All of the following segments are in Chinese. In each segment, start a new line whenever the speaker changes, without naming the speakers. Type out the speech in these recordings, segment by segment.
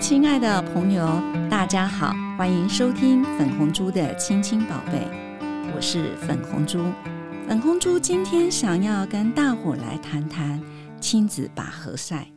亲爱的朋友，大家好，欢迎收听粉红猪的亲亲宝贝，我是粉红猪。粉红猪今天想要跟大伙来谈谈亲子拔河赛。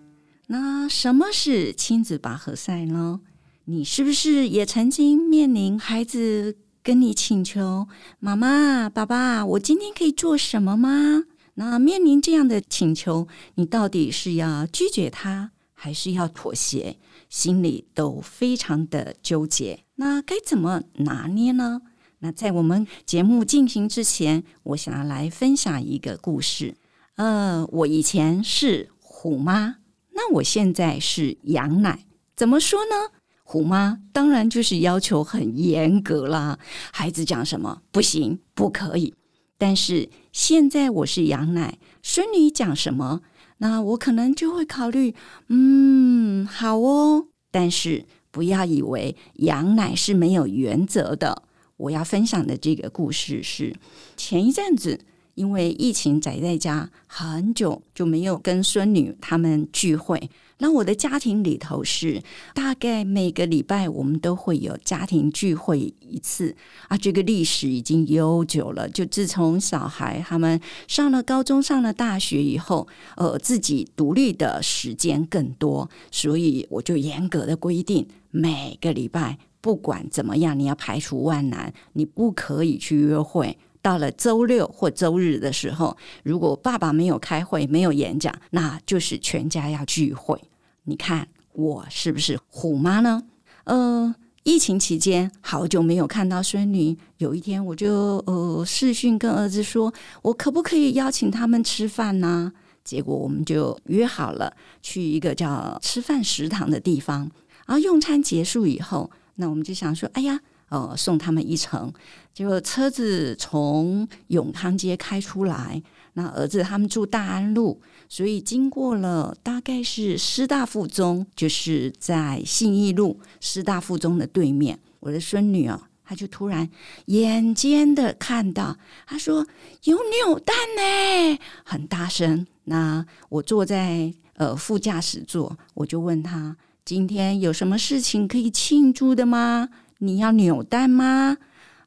那什么是亲子拔河赛呢？你是不是也曾经面临孩子跟你请求妈妈、爸爸，我今天可以做什么吗？那面临这样的请求，你到底是要拒绝他，还是要妥协？心里都非常的纠结。那该怎么拿捏呢？那在我们节目进行之前，我想要来分享一个故事。呃，我以前是虎妈，那我现在是羊奶。怎么说呢？虎妈当然就是要求很严格啦，孩子讲什么不行，不可以。但是现在我是羊奶，孙女讲什么，那我可能就会考虑，嗯，好哦。但是不要以为羊奶是没有原则的。我要分享的这个故事是前一阵子。因为疫情宅在家很久，就没有跟孙女他们聚会。那我的家庭里头是大概每个礼拜我们都会有家庭聚会一次啊。这个历史已经悠久了，就自从小孩他们上了高中、上了大学以后，呃，自己独立的时间更多，所以我就严格的规定，每个礼拜不管怎么样，你要排除万难，你不可以去约会。到了周六或周日的时候，如果爸爸没有开会、没有演讲，那就是全家要聚会。你看我是不是虎妈呢？呃，疫情期间好久没有看到孙女，有一天我就呃视讯跟儿子说，我可不可以邀请他们吃饭呢？结果我们就约好了去一个叫吃饭食堂的地方。然后用餐结束以后，那我们就想说，哎呀。呃，送他们一程，结果车子从永康街开出来。那儿子他们住大安路，所以经过了大概是师大附中，就是在信义路师大附中的对面。我的孙女啊，她就突然眼尖的看到，她说有扭蛋呢，很大声。那我坐在呃副驾驶座，我就问他今天有什么事情可以庆祝的吗？你要扭蛋吗？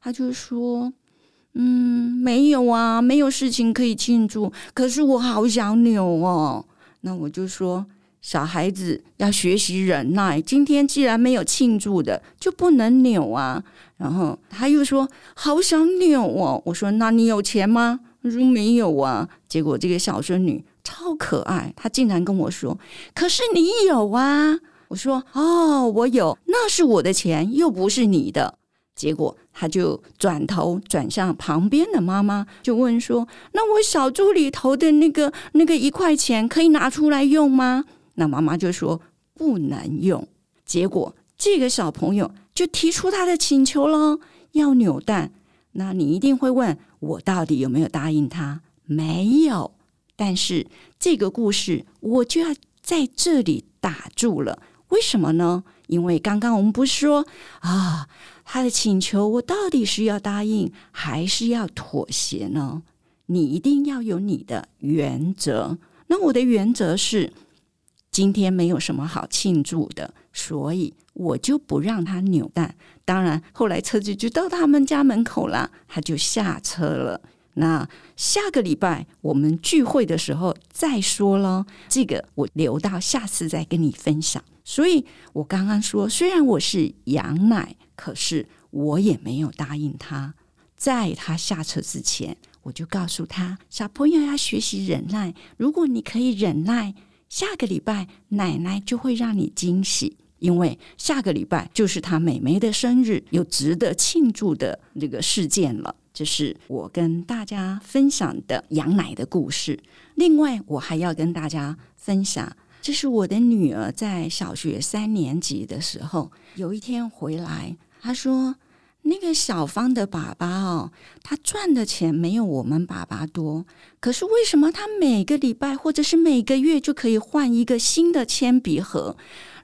他就说：“嗯，没有啊，没有事情可以庆祝。可是我好想扭哦。”那我就说：“小孩子要学习忍耐。今天既然没有庆祝的，就不能扭啊。”然后他又说：“好想扭哦。”我说：“那你有钱吗？”他说：“没有啊。”结果这个小孙女超可爱，她竟然跟我说：“可是你有啊。”我说哦，我有，那是我的钱，又不是你的。结果他就转头转向旁边的妈妈，就问说：“那我小猪里头的那个那个一块钱可以拿出来用吗？”那妈妈就说：“不能用。”结果这个小朋友就提出他的请求了，要扭蛋。那你一定会问我到底有没有答应他？没有。但是这个故事我就要在这里打住了。为什么呢？因为刚刚我们不是说啊，他的请求我到底是要答应还是要妥协呢？你一定要有你的原则。那我的原则是，今天没有什么好庆祝的，所以我就不让他扭蛋。当然，后来车子就到他们家门口了，他就下车了。那下个礼拜我们聚会的时候再说了，这个我留到下次再跟你分享。所以我刚刚说，虽然我是羊奶，可是我也没有答应他。在他下车之前，我就告诉他：小朋友要学习忍耐。如果你可以忍耐，下个礼拜奶奶就会让你惊喜，因为下个礼拜就是他妹妹的生日，有值得庆祝的这个事件了。这是我跟大家分享的羊奶的故事。另外，我还要跟大家分享。这是我的女儿在小学三年级的时候，有一天回来，她说：“那个小芳的爸爸哦，他赚的钱没有我们爸爸多，可是为什么他每个礼拜或者是每个月就可以换一个新的铅笔盒？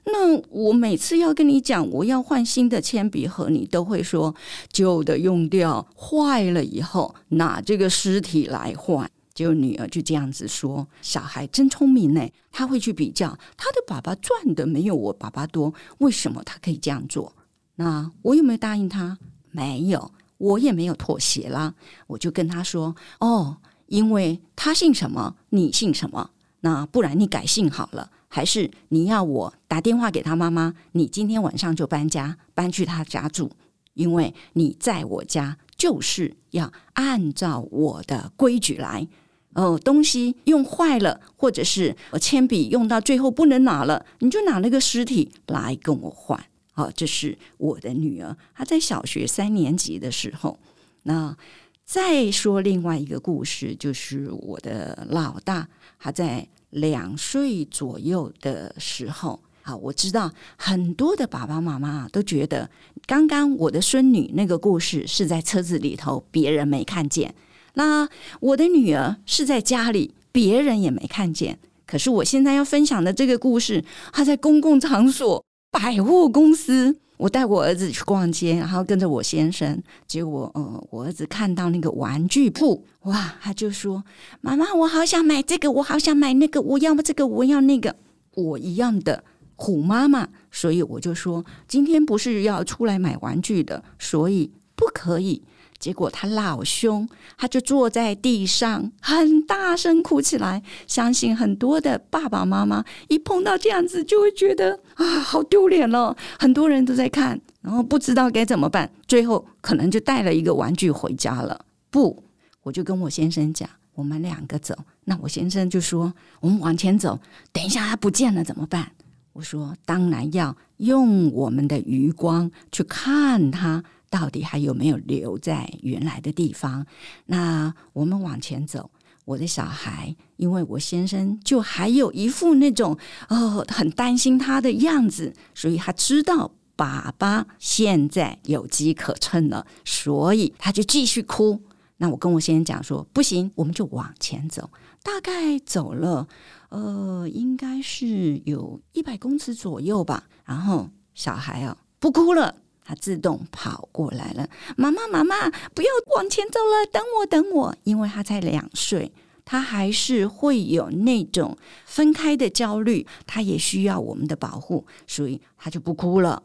那我每次要跟你讲我要换新的铅笔盒，你都会说旧的用掉，坏了以后拿这个尸体来换。”结果女儿就这样子说：“小孩真聪明呢，他会去比较，他的爸爸赚的没有我爸爸多，为什么他可以这样做？那我有没有答应他？没有，我也没有妥协啦。我就跟他说：哦，因为他姓什么，你姓什么，那不然你改姓好了，还是你要我打电话给他妈妈，你今天晚上就搬家，搬去他家住，因为你在我家就是要按照我的规矩来。”哦，东西用坏了，或者是铅笔用到最后不能拿了，你就拿那个尸体来跟我换。好，这是我的女儿，她在小学三年级的时候。那再说另外一个故事，就是我的老大，他在两岁左右的时候。好，我知道很多的爸爸妈妈都觉得，刚刚我的孙女那个故事是在车子里头，别人没看见。那我的女儿是在家里，别人也没看见。可是我现在要分享的这个故事，她在公共场所、百货公司。我带我儿子去逛街，然后跟着我先生。结果，呃，我儿子看到那个玩具铺，哇，他就说：“妈妈，我好想买这个，我好想买那个，我要么这个，我要那个。”我一样的虎妈妈，所以我就说：“今天不是要出来买玩具的，所以不可以。”结果他老凶，他就坐在地上，很大声哭起来。相信很多的爸爸妈妈一碰到这样子，就会觉得啊，好丢脸了。很多人都在看，然后不知道该怎么办，最后可能就带了一个玩具回家了。不，我就跟我先生讲，我们两个走。那我先生就说，我们往前走，等一下他不见了怎么办？我说，当然要用我们的余光去看他。到底还有没有留在原来的地方？那我们往前走。我的小孩，因为我先生就还有一副那种哦，很担心他的样子，所以他知道爸爸现在有机可乘了，所以他就继续哭。那我跟我先生讲说，不行，我们就往前走。大概走了呃，应该是有一百公尺左右吧。然后小孩啊，不哭了。他自动跑过来了，妈妈，妈妈，不要往前走了，等我，等我，因为他才两岁，他还是会有那种分开的焦虑，他也需要我们的保护，所以他就不哭了，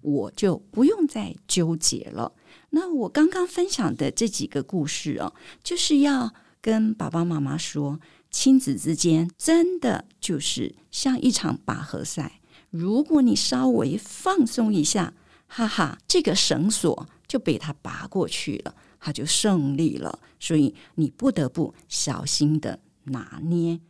我就不用再纠结了。那我刚刚分享的这几个故事哦，就是要跟爸爸妈妈说，亲子之间真的就是像一场拔河赛，如果你稍微放松一下。哈哈，这个绳索就被他拔过去了，他就胜利了。所以你不得不小心的拿捏。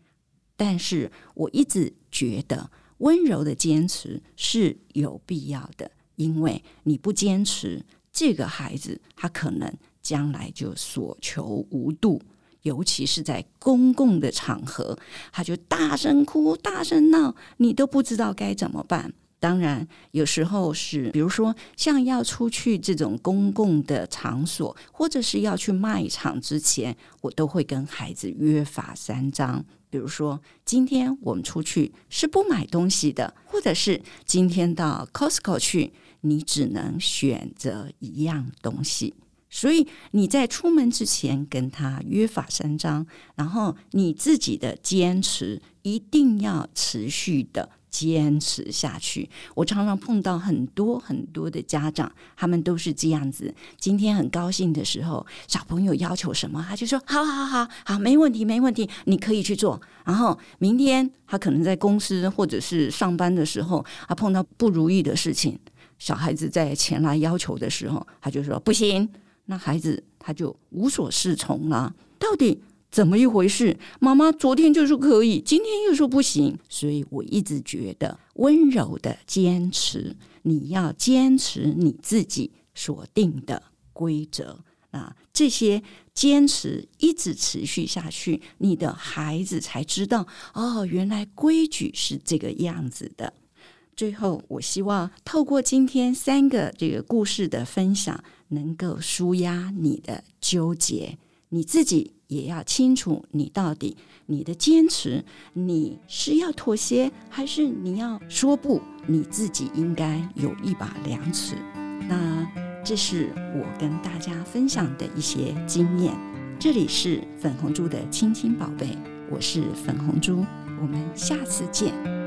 但是我一直觉得温柔的坚持是有必要的，因为你不坚持，这个孩子他可能将来就所求无度，尤其是在公共的场合，他就大声哭、大声闹，你都不知道该怎么办。当然，有时候是，比如说像要出去这种公共的场所，或者是要去卖场之前，我都会跟孩子约法三章。比如说，今天我们出去是不买东西的，或者是今天到 Costco 去，你只能选择一样东西。所以你在出门之前跟他约法三章，然后你自己的坚持一定要持续的。坚持下去。我常常碰到很多很多的家长，他们都是这样子。今天很高兴的时候，小朋友要求什么，他就说：“好好好好，没问题，没问题，你可以去做。”然后明天他可能在公司或者是上班的时候，他碰到不如意的事情，小孩子在前来要求的时候，他就说：“不行。”那孩子他就无所适从了。到底？怎么一回事？妈妈昨天就说可以，今天又说不行，所以我一直觉得温柔的坚持，你要坚持你自己所定的规则啊，这些坚持一直持续下去，你的孩子才知道哦，原来规矩是这个样子的。最后，我希望透过今天三个这个故事的分享，能够舒压你的纠结。你自己也要清楚，你到底你的坚持，你是要妥协，还是你要说不？你自己应该有一把量尺。那这是我跟大家分享的一些经验。这里是粉红猪的亲亲宝贝，我是粉红猪，我们下次见。